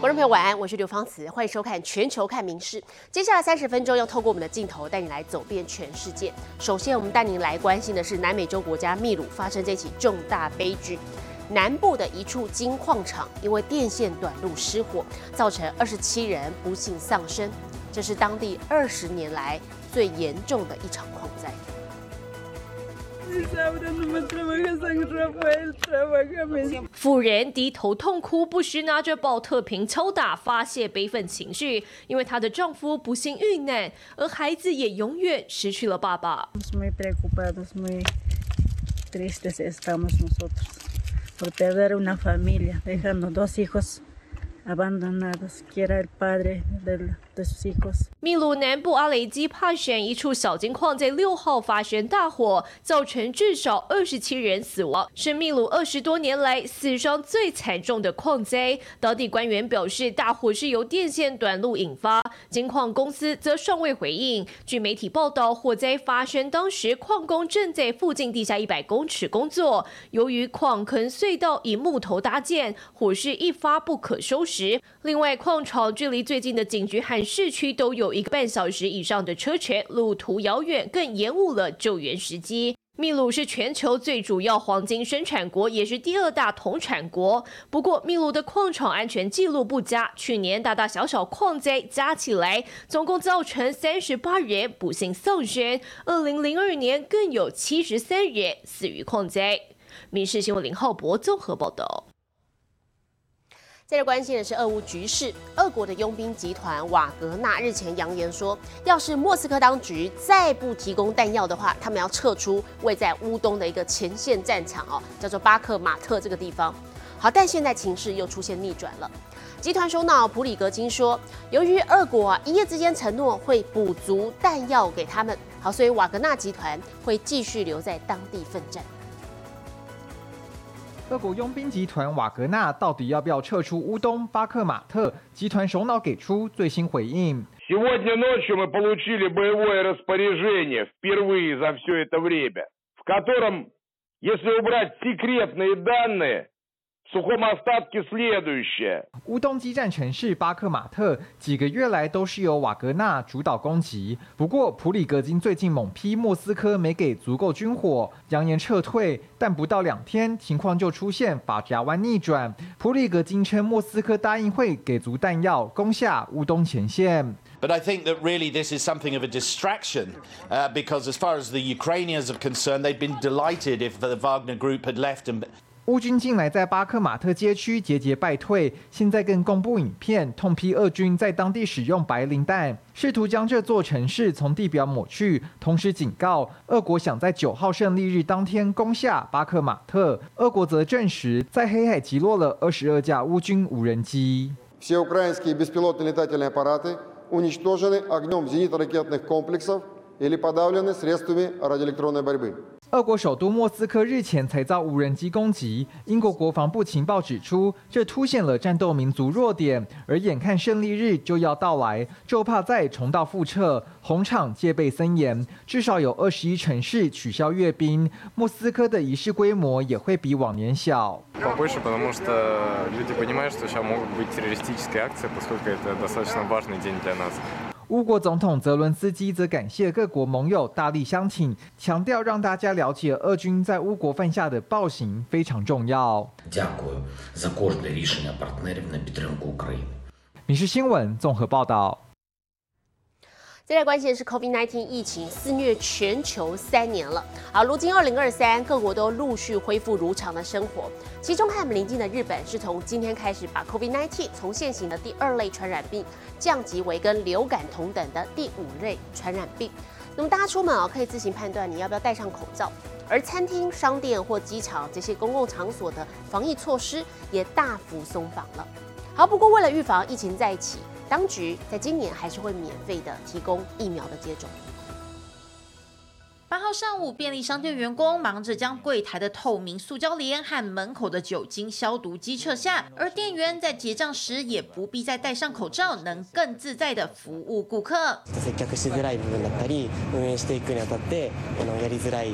观众朋友晚安，我是刘芳慈，欢迎收看《全球看名事》。接下来三十分钟要透过我们的镜头带你来走遍全世界。首先，我们带您来关心的是南美洲国家秘鲁发生这起重大悲剧，南部的一处金矿场因为电线短路失火，造成二十七人不幸丧生，这是当地二十年来最严重的一场矿灾。妇人低头痛哭，不时拿着保特瓶抽打，发泄悲愤情绪。因为她的丈夫不幸遇难，而孩子也永远失去了爸爸。秘鲁南部阿雷基帕省一处小金矿在六号发生大火，造成至少二十七人死亡，是秘鲁二十多年来死伤最惨重的矿灾。当地官员表示，大火是由电线短路引发，金矿公司则尚未回应。据媒体报道，火灾发生当时，矿工正在附近地下一百公尺工作，由于矿坑隧道以木头搭建，火势一发不可收拾。另外，矿场距离最近的警局和市区都有一个半小时以上的车程，路途遥远，更延误了救援时机。秘鲁是全球最主要黄金生产国，也是第二大铜产国。不过，秘鲁的矿场安全记录不佳，去年大大小小矿灾加起来，总共造成三十八人不幸丧生。二零零二年更有七十三人死于矿灾。民事新闻林浩博综合报道。接着关心的是俄乌局势，俄国的佣兵集团瓦格纳日前扬言说，要是莫斯科当局再不提供弹药的话，他们要撤出位在乌东的一个前线战场哦，叫做巴克马特这个地方。好，但现在情势又出现逆转了。集团首脑普里格金说，由于俄国啊一夜之间承诺会补足弹药给他们，好，所以瓦格纳集团会继续留在当地奋战。俄国佣兵集团瓦格纳到底要不要撤出乌东巴克马特？集团首脑给出最新回应。Сегодня ночью мы получили боевое распоряжение впервые за все это время, в котором, если убрать секретные данные, 乌东基站城市巴克马特几个月来都是由瓦格纳主导攻击，不过普里格金最近猛批莫斯科没给足够军火，扬言撤退，但不到两天情况就出现法夹湾逆转。普里格金称莫斯科答应会给足弹药攻下乌东前线。But I think that really this is something of a distraction because as far as the Ukrainians are concerned, they'd been delighted if the Wagner Group had left and. 乌军近来在巴克马特街区节节败退，现在更公布影片，痛批俄军在当地使用白磷弹，试图将这座城市从地表抹去。同时警告，俄国想在九号胜利日当天攻下巴克马特。俄国则证实，在黑海击落了二十二架乌军无人机。俄国首都莫斯科日前才遭无人机攻击，英国国防部情报指出，这凸显了战斗民族弱点。而眼看胜利日就要到来，就怕再重蹈覆辙。红场戒备森严，至少有二十一城市取消阅兵。莫斯科的仪式规模也会比往年小。乌国总统泽伦斯基则感谢各国盟友大力相挺，强调让大家了解俄军在乌国犯下的暴行非常重要。民事新闻综合报道。接下来关心的是 COVID-19 疫情肆虐全球三年了。好，如今二零二三，各国都陆续恢复如常的生活。其中，和我们邻近的日本是从今天开始把 COVID-19 从现行的第二类传染病降级为跟流感同等的第五类传染病。那么大家出门啊，可以自行判断你要不要戴上口罩。而餐厅、商店或机场这些公共场所的防疫措施也大幅松绑了。好，不过为了预防疫情再起。当局在今年还是会免费的提供疫苗的接种。八号上午，便利商店员工忙着将柜台的透明塑胶帘和门口的酒精消毒机撤下，而店员在结账时也不必再戴上口罩，能更自在的服务顾客。接客しづらい部分だったり、運営していくにあたって、このやりづらい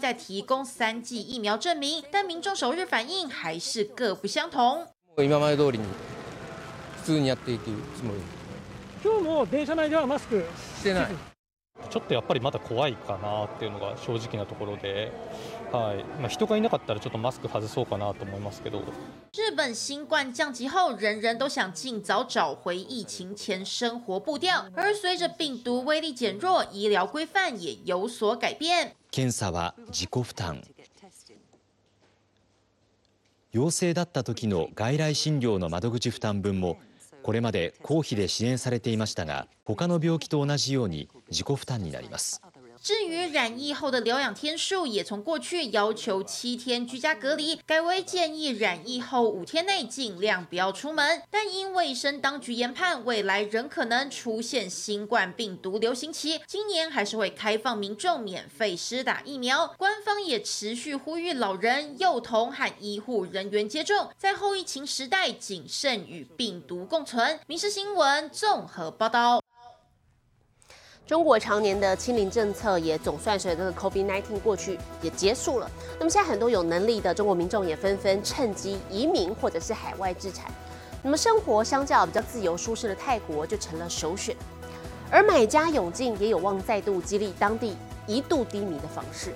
再提供三剂疫苗证明，但民众首日反应还是各不相同。今まで通りに普通にやっていくつもり。今日も電車内ではマスクしてないちょっとやっぱりまだ怖いかなっていうのが正直なところで、はいまあ、人がいなかったらちょっとマスク外そうかなと思いますけど。日本新冠降级后，人人都想尽早找回疫情前生活步调，而随着病毒威力减弱，医疗规范也有所改变。 検査は自己負担。陽性だったときの外来診療の窓口負担分も。これまで公費で支援されていましたがほかの病気と同じように自己負担になります至于染疫后的疗养天数，也从过去要求七天居家隔离，改为建议染疫后五天内尽量不要出门。但因卫生当局研判未来仍可能出现新冠病毒流行期，今年还是会开放民众免费施打疫苗。官方也持续呼吁老人、幼童和医护人员接种，在后疫情时代谨慎与病毒共存。民事新闻综合报道。中国常年的清零政策也总算随着 COVID-19 过去也结束了。那么现在很多有能力的中国民众也纷纷趁机移民或者是海外置产。那么生活相较比较自由舒适的泰国就成了首选。而买家涌进也有望再度激励当地一度低迷的房市。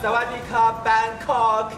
萨瓦迪卡，Bangkok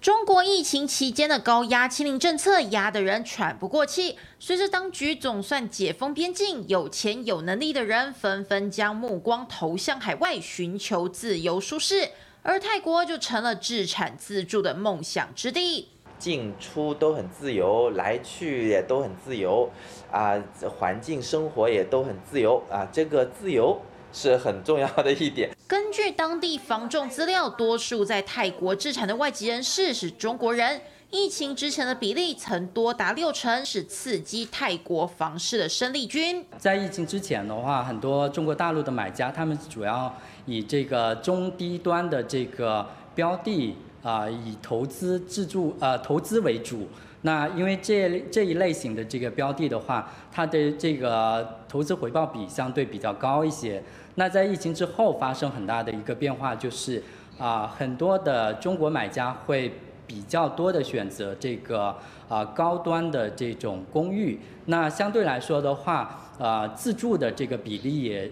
中国疫情期间的高压清零政策压得人喘不过气。随着当局总算解封边境，有钱有能力的人纷纷将目光投向海外，寻求自由舒适。而泰国就成了自产自住的梦想之地，进出都很自由，来去也都很自由，啊，环境生活也都很自由啊，这个自由。是很重要的一点。根据当地防重资料，多数在泰国置产的外籍人士是中国人。疫情之前的比例曾多达六成，是刺激泰国房市的生力军。在疫情之前的话，很多中国大陆的买家，他们主要以这个中低端的这个标的啊，以投资自住呃投资为主。那因为这这一类型的这个标的的话，它的这个投资回报比相对比较高一些。那在疫情之后发生很大的一个变化，就是啊，很多的中国买家会比较多的选择这个啊高端的这种公寓。那相对来说的话，啊自住的这个比例也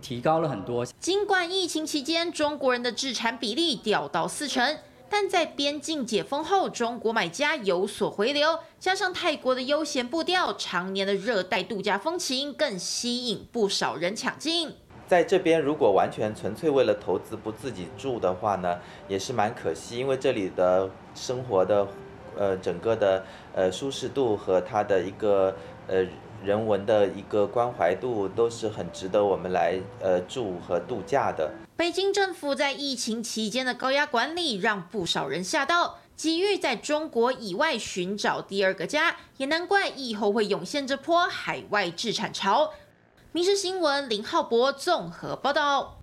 提高了很多。尽管疫情期间中国人的自产比例掉到四成。但在边境解封后，中国买家有所回流，加上泰国的悠闲步调、常年的热带度假风情，更吸引不少人抢进。在这边，如果完全纯粹为了投资不自己住的话呢，也是蛮可惜，因为这里的生活的，呃，整个的呃舒适度和它的一个呃人文的一个关怀度，都是很值得我们来呃住和度假的。北京政府在疫情期间的高压管理，让不少人吓到，急于在中国以外寻找第二个家，也难怪以后会涌现这波海外置产潮。民事新闻林浩博综合报道。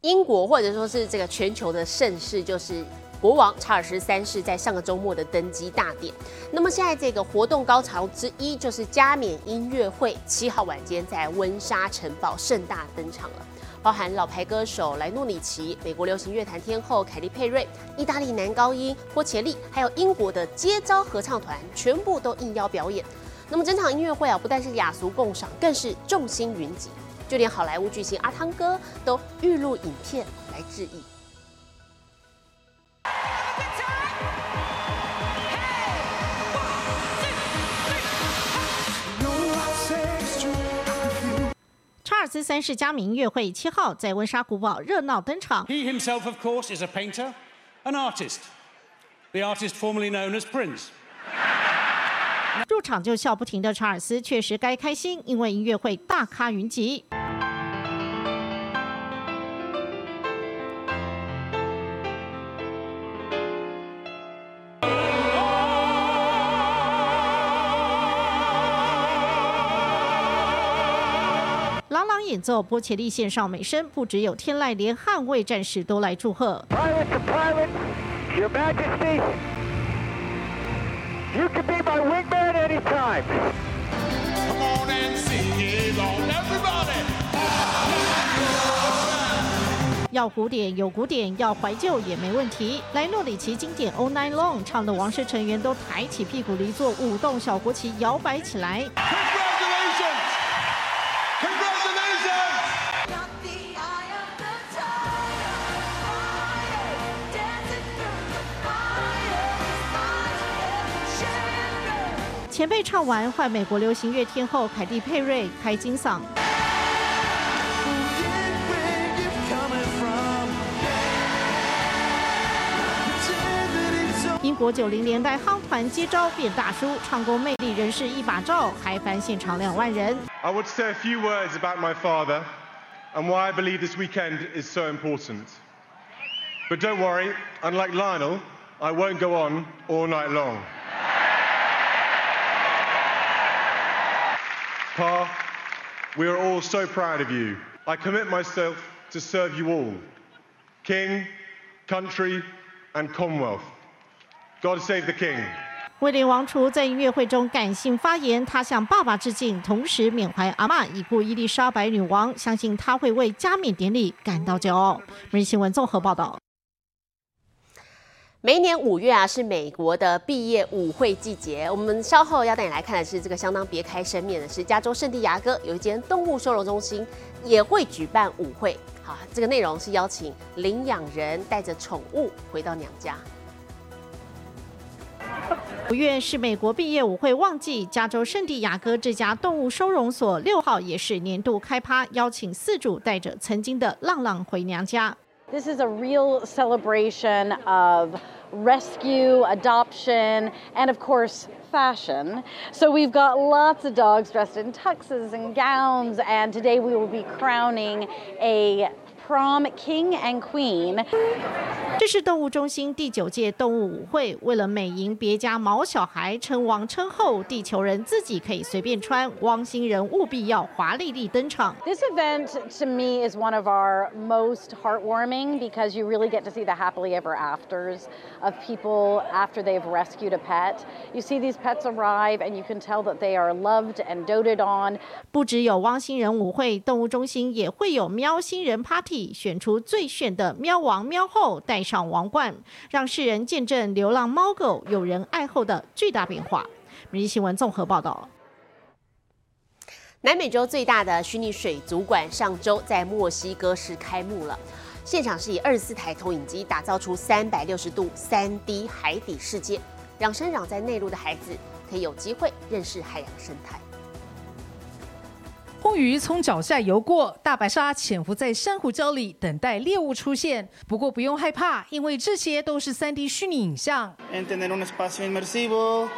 英国或者说是这个全球的盛事，就是国王查尔斯三世在上个周末的登基大典。那么现在这个活动高潮之一，就是加冕音乐会，七号晚间在温莎城堡盛大登场了。包含老牌歌手莱诺里奇、美国流行乐坛天后凯莉佩瑞、意大利男高音波切利，还有英国的接招合唱团，全部都应邀表演。那么整场音乐会啊，不但是雅俗共赏，更是众星云集，就连好莱坞巨星阿汤哥都预录影片来致意。查尔斯三世加冕音乐会七号在温莎古堡热闹登场。He himself, of course, is a painter, an artist, the artist formerly known as Prince. 入场就笑不停的查尔斯确实该开心因为音乐会大咖云集。朗朗演奏波切利线上美声不只有天籁连捍卫战士都来祝贺。Your majesty you can be my win anytime. Come on and sing it on, everybody. 要古典有古典，要怀旧也没问题。莱诺里奇经典《All Night Long》唱的王室成员都抬起屁股离座，舞动小国旗，摇摆起来。前辈唱完，换美国流行乐天后凯蒂佩瑞开金嗓。英国九零年代夯团接招变大叔，唱功魅力人士一把照，嗨翻现场两万人。I want to say a few words about my father and why I believe this weekend is so important. But don't worry, unlike Lionel, I won't go on all night long. Pa, we are all so proud of you. I commit myself to serve you all King, country, and Commonwealth. God save the King. 威廉王储在音乐会中感性发言，他向爸爸致敬，同时缅怀阿嬷已故伊丽莎白女王，相信他会为加冕典礼感到骄傲。每日新闻综合报道。每一年五月啊，是美国的毕业舞会季节。我们稍后要带你来看的是这个相当别开生面的，是加州圣地亚哥有一间动物收容中心也会举办舞会。好，这个内容是邀请领养人带着宠物回到娘家。五月是美国毕业舞会旺季，加州圣地亚哥这家动物收容所六号也是年度开趴，邀请四主带着曾经的浪浪回娘家。This is a real celebration of rescue, adoption, and of course, fashion. So we've got lots of dogs dressed in tuxes and gowns, and today we will be crowning a prom king and queen. 这是动物中心第九届动物舞会，为了美迎别家毛小孩，称王称后，地球人自己可以随便穿，汪星人务必要华丽丽登场。 This event to me is one of our most heartwarming because you really get to see the happily ever afters of people after they've rescued a pet. You see these pets arrive and you can tell that they are loved and doted on. 不只有汪星人舞会，动物中心也会有喵星人 Party， 选出最炫的喵王喵后，戴上王冠，让世人见证流浪猫狗有人爱后的巨大变化。每日新闻综合报道。南美洲最大的虚拟水族馆上周在墨西哥市开幕了，现场是以二十四台投影机打造出三百六十度三 D 海底世界，让生长在内陆的孩子可以有机会认识海洋生态。红鱼从脚下游过，大白鲨潜伏在珊瑚礁里等待猎物出现。不过不用害怕，因为这些都是 3D 虚拟影像。en tener un espacio inmersivo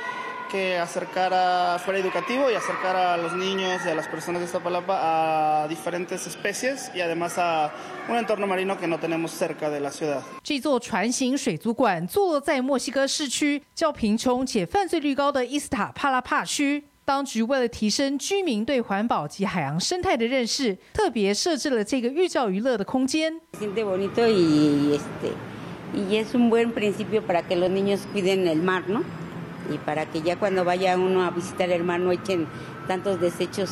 que acercara, fuera educativo y acercara a los niños y a las personas de Iztapalapa a diferentes especies y además a un entorno marino que no tenemos cerca de la ciudad. 这座船型水族馆坐落在墨西哥市区较贫穷且犯罪率高的伊斯塔帕拉帕区。当局为了提升居民对环保及海洋生态的认识，特别设置了这个寓教于乐的空间。y este y es un buen principio para que los niños cuiden el mar, ¿no? Y para que ya cuando vaya uno a visitar el mar no echen tantos desechos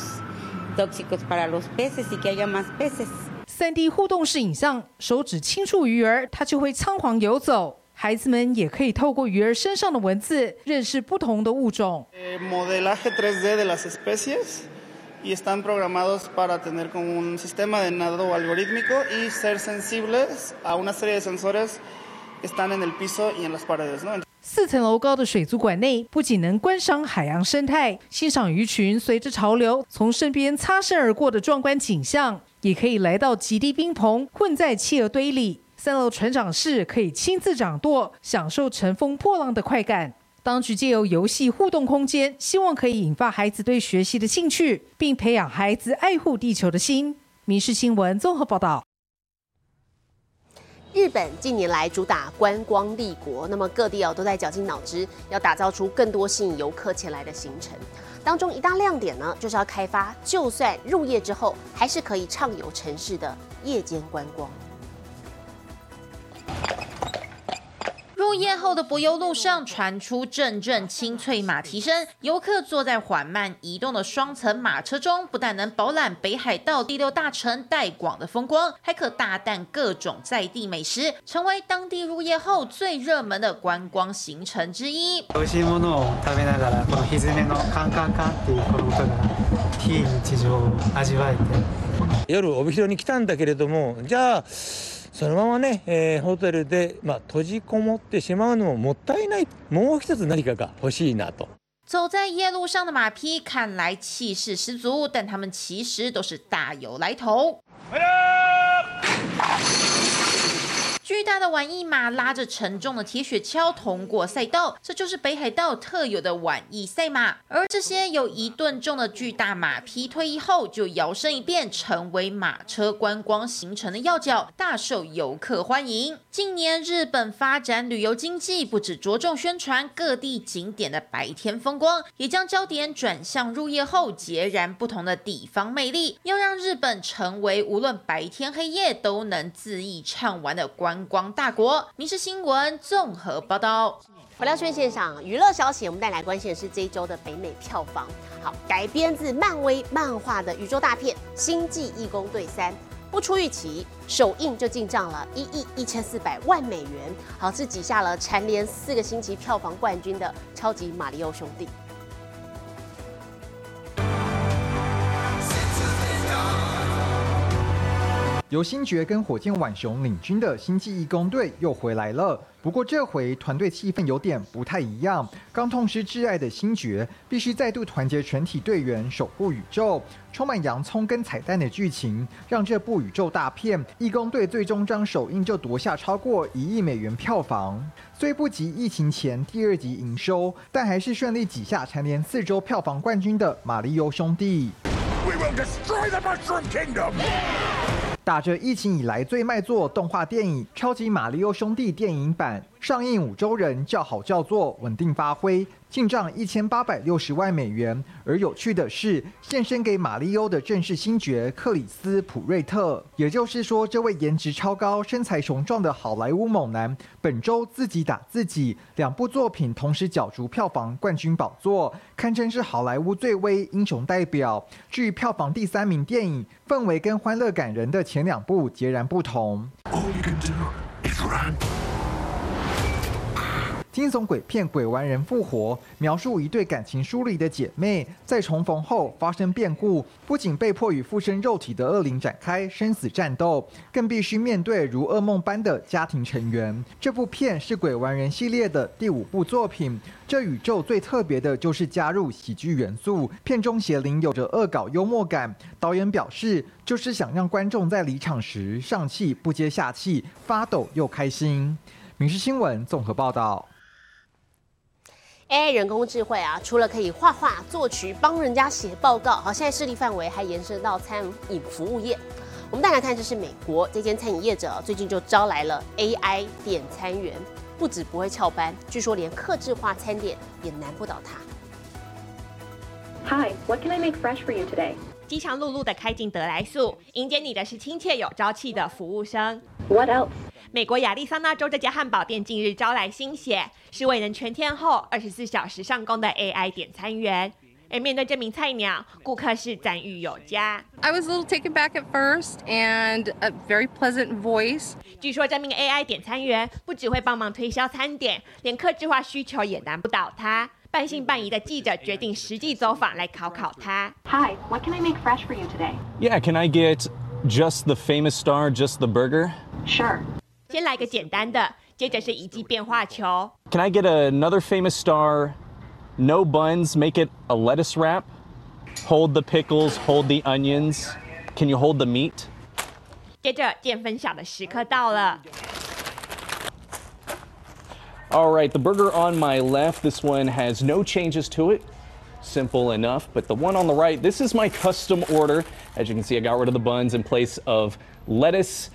tóxicos para los peces y que haya más peces. 3D 互动式影像，手指轻触鱼儿，它就会仓皇游走。孩子们也可以透过鱼儿身上的文字认识不同的物种。Eh, modelaje 3D de las especies y están programados para tener como un sistema de nado algorítmico y ser sensibles a una serie de sensores que están en el piso y en las paredes. 四层楼高的水族馆内，不仅能观赏海洋生态，欣赏鱼群随着潮流从身边擦身而过的壮观景象，也可以来到极地冰棚，混在企鹅堆里。三楼船长室可以亲自掌舵，享受乘风破浪的快感。当局借由游戏互动空间，希望可以引发孩子对学习的兴趣，并培养孩子爱护地球的心。民事新闻综合报道。日本近年来主打观光立国，那么各地哦都在绞尽脑汁，要打造出更多吸引游客前来的行程。当中一大亮点呢，就是要开发，就算入夜之后，还是可以畅游城市的夜间观光。夜后的柏油路上传出阵阵清脆马蹄声，游客坐在缓慢移动的双层马车中，不但能饱览北海道第六大城带广的风光，还可大啖各种在地美食，成为当地入夜后最热门的观光行程之一。美味しいものを食べながら、この蹄のカンカンカンっていうこの音が非日常を味わえて。夜帯広に来たんだけれども、じゃあ。 そのままね、えー、ホテルで、まあ、閉じこもってしまうのももったいないもう一つ何かが欲しいなと。走在夜路上的马匹看来气势十足，但他们其实都是大有来头。巨大的晚翼马拉着沉重的铁雪橇通过赛道，这就是北海道特有的晚翼赛马。而这些有一吨重的巨大马匹退役后，就摇身一变成为马车观光行程的要角，大受游客欢迎。近年日本发展旅游经济，不止着重宣传各地景点的白天风光，也将焦点转向入夜后截然不同的地方魅力，要让日本成为无论白天黑夜都能恣意畅玩的观。观光大国，《民事新闻》综合报道。回到新闻现场，娱乐消息，我们带来关心的是这一周的北美票房。好，改编自漫威漫画的宇宙大片《星际义工队三》，不出预期，首映就进账了一亿一千四百万美元，好是挤下了蝉联四个星期票房冠军的超级马里奥兄弟。由星爵跟火箭浣熊领军的星际义工队又回来了，不过这回团队气氛有点不太一样。刚痛失挚爱的星爵，必须再度团结全体队员守护宇宙。充满洋葱跟彩蛋的剧情，让这部宇宙大片《义工队》最终章首映就夺下超过一亿美元票房。虽不及疫情前第二集营收，但还是顺利挤下蝉联四周票房冠军的《马里欧兄弟》。打着疫情以来最卖座动画电影《超级马里奥兄弟》电影版上映五周人叫好叫座，稳定发挥。进账一千八百六十万美元。而有趣的是，献身给马里欧的正是星爵克里斯普瑞特。也就是说，这位颜值超高、身材雄壮的好莱坞猛男，本周自己打自己，两部作品同时角逐票房冠军宝座，堪称是好莱坞最威英雄代表。至于票房第三名电影，氛围跟欢乐感人的前两部截然不同。惊悚鬼片《鬼玩人复活》描述一对感情疏离的姐妹在重逢后发生变故，不仅被迫与附身肉体的恶灵展开生死战斗，更必须面对如噩梦般的家庭成员。这部片是《鬼玩人》系列的第五部作品。这宇宙最特别的就是加入喜剧元素，片中邪灵有着恶搞幽默感。导演表示，就是想让观众在离场时上气不接下气，发抖又开心。《民事新闻》综合报道。AI 人工智慧啊，除了可以画画、作曲、帮人家写报告，好，现在势力范围还延伸到餐饮服务业。我们再来看，这是美国这间餐饮业者最近就招来了 AI 点餐员，不止不会翘班，据说连客制化餐点也难不倒他。Hi, what can I make fresh for you today? 饥肠辘辘的开进德来素，迎接你的是亲切有朝气的服务生。What else? 美国亚利桑那州这家汉堡店近日招来新血，是未能全天候、二十四小时上工的 AI 点餐员。而面对这名菜鸟，顾客是赞誉有加。I was a little taken back at first, and a very pleasant voice. 据说这名 AI 点餐员不只会帮忙推销餐点，连客制化需求也难不倒他。半信半疑的记者决定实际走访来考考他。Hi, what can I make fresh for you today? Yeah, can I get just the famous star, just the burger? Sure. 先来个简单的，接着是一记变化球。Can I get another famous star? No buns, make it a lettuce wrap. Hold the pickles, hold the onions. Can you hold the meat? 接着见分晓的时刻到了。All right, the burger on my left, this one has no changes to it. Simple enough, but the one on the right, this is my custom order. As you can see, I got rid of the buns in place of lettuce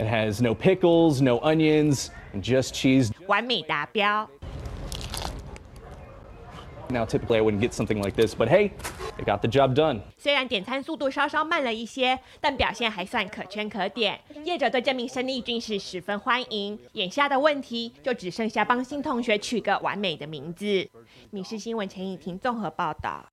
It has no pickles, no onions, and just cheese. 完美达标。Now, typically, I wouldn't get something like this, but hey, it got the job done. 虽然点餐速度稍稍慢了一些，但表现还算可圈可点。业者对这名生力军是十分欢迎。眼下的问题就只剩下帮新同学取个完美的名字。《民事新闻》陈以婷综合报道。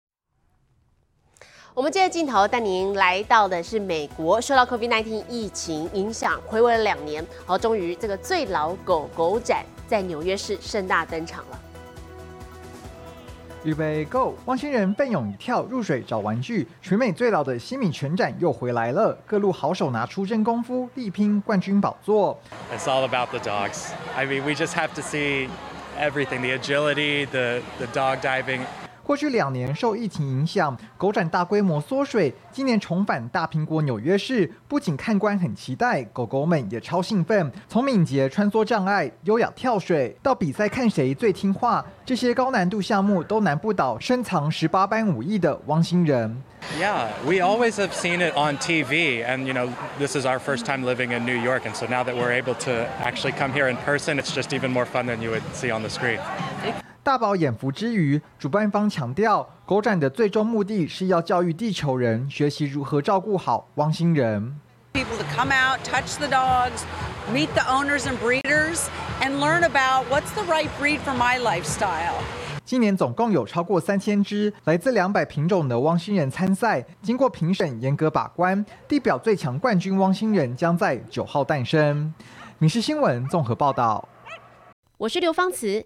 我们接着镜头带您来到的是美国，受到 COVID-19 疫情影响，回味了两年，好，终于这个最老狗狗展在纽约市盛大登场了。预备 Go！汪星人奋勇一跳入水找玩具，全美最老的西米全展又回来了，各路好手拿出真功夫，力拼冠军宝座。It's all about the dogs. I mean, we just have to see everything the agility, the, the dog diving. 过去两年受疫情影响，狗展大规模缩水，今年重返大苹果纽约市，不仅看官很期待，狗狗们也超兴奋。从敏捷穿梭障碍、优雅跳水，到比赛看谁最听话，这些高难度项目都难不倒深藏十八般武艺的汪星人。Yeah, we always have seen it on TV, and you know, this is our first time living in New York, and so now that we're able to actually come here in person, it's just even more fun than you would see on the screen. 大饱眼福之余，主办方强调，狗展的最终目的是要教育地球人学习如何照顾好汪星人。people to come out, touch the dogs, meet the owners and breeders, and learn about what's the right breed for my lifestyle. 今年总共有超过三千只来自两百品种的汪星人参赛，经过评审严格把关，地表最强冠军汪星人将在九号诞生。民事新闻综合报道。我是刘芳慈，